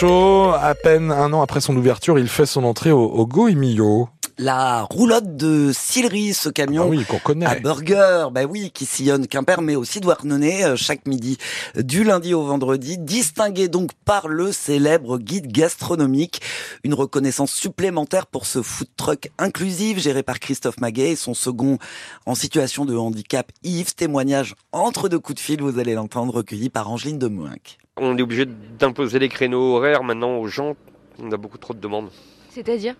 À peine un an après son ouverture, il fait son entrée au, au Goemio la roulotte de Sillery, ce camion ah oui, qu'on connaît. à burger, bah oui, qui sillonne Quimper, mais aussi Douarnenez euh, chaque midi, du lundi au vendredi, distingué donc par le célèbre guide gastronomique. Une reconnaissance supplémentaire pour ce food truck inclusif géré par Christophe Maguet et son second en situation de handicap, Yves. Témoignage entre deux coups de fil, vous allez l'entendre, recueilli par Angeline de Mouinck. On est obligé d'imposer les créneaux horaires maintenant aux gens. On a beaucoup trop de demandes. C'est-à-dire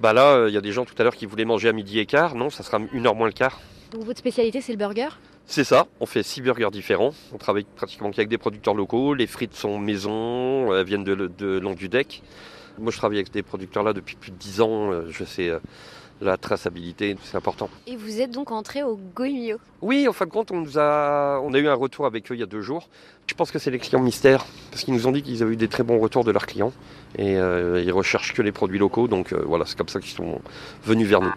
Bah là, il euh, y a des gens tout à l'heure qui voulaient manger à midi et quart. Non, ça sera une heure moins le quart. Donc votre spécialité, c'est le burger C'est ça. On fait six burgers différents. On travaille pratiquement qu'avec des producteurs locaux. Les frites sont maison, elles viennent de, de Languedoc. Moi, je travaille avec des producteurs là depuis plus de dix ans. Euh, je sais euh, la traçabilité, c'est important. Et vous êtes donc entré au Goemio Oui, en fin de compte, on, nous a, on a eu un retour avec eux il y a deux jours. Je pense que c'est les clients mystères, parce qu'ils nous ont dit qu'ils avaient eu des très bons retours de leurs clients, et euh, ils recherchent que les produits locaux, donc euh, voilà, c'est comme ça qu'ils sont venus vers nous.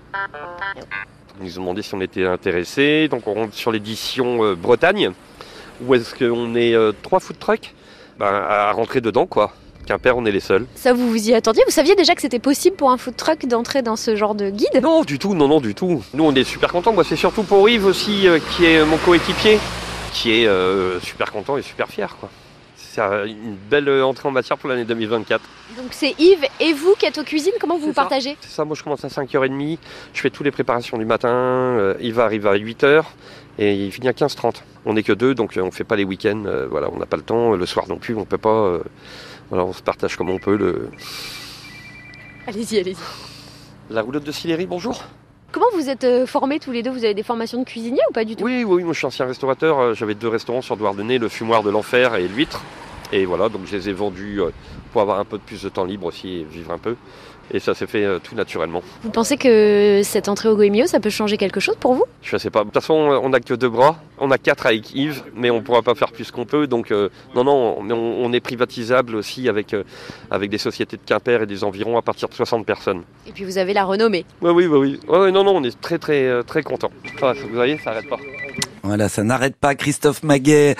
Ils nous ont demandé si on était intéressés, donc on rentre sur l'édition euh, Bretagne, où est-ce qu'on est, trois food trucks ben, à rentrer dedans, quoi. Quimper, on est les seuls. Ça, vous vous y attendiez? Vous saviez déjà que c'était possible pour un food truck d'entrer dans ce genre de guide? Non, du tout, non, non, du tout. Nous, on est super contents. Moi, c'est surtout pour Yves aussi, euh, qui est mon coéquipier, qui est euh, super content et super fier, quoi. C'est une belle entrée en matière pour l'année 2024. Donc c'est Yves et vous qui êtes aux cuisines, comment vous vous partagez? C'est ça, moi je commence à 5h30, je fais toutes les préparations du matin, euh, Yves arrive à 8h et il finit à 15h30. On n'est que deux, donc on ne fait pas les week-ends, voilà, on n'a pas le temps, le soir non plus, on ne peut pas voilà, on se partage comme on peut le. Allez-y, allez-y. La roulotte de Sillery, bonjour. Comment vous êtes euh, formés tous les deux? Vous avez des formations de cuisinier ou pas du tout? Oui, oui, moi je suis ancien restaurateur. Euh, j'avais deux restaurants sur Douarnenez, le fumoir de l'enfer et l'huître. Et voilà, donc je les ai vendus euh, pour avoir un peu de plus de temps libre aussi et vivre un peu. Et ça s'est fait euh, tout naturellement. Vous pensez que cette entrée au Goemio, ça peut changer quelque chose pour vous? Je sais pas. De toute façon, on n'a que deux bras. On a quatre avec Yves, mais on ne pourra pas faire plus qu'on peut. Donc, euh, non, non, on, est privatisable aussi avec, euh, avec des sociétés de Quimper et des environs à partir de 60 personnes. Et puis vous avez la renommée. Oui, oui, oui. oui. non, non, on est très, très, très content. vous voyez, ça n'arrête pas. Voilà, ça n'arrête pas. Christophe Maguet,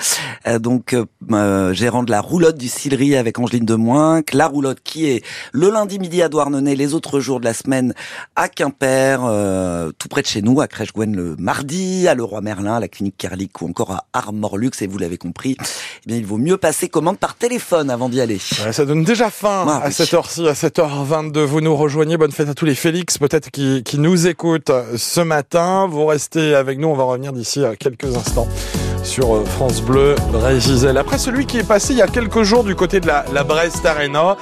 euh, donc euh, euh, gérant de la roulotte du Sillery avec Angeline de Moinque. La roulotte qui est le lundi midi à Douarnenez, les autres jours de la semaine à Quimper, tout près de chez nous, à Crèche-Gwen le mardi, à Leroy Merlin, à la clinique Kerlik ou encore à Armorlux. Et vous l'avez compris, eh bien, il vaut mieux passer commande par téléphone avant d'y aller. ça donne déjà fin à cette heure-ci, à 7h22. Vous nous rejoignez. Bonne fête à tous les Félix, peut-être qui, qui nous écoutent ce matin. Vous restez avec nous. On va revenir d'ici à quelques quelques instants sur euh, France Bleu, Bray Gisèle. Après celui qui est passé il y a quelques jours du côté de la, la Brest Arena,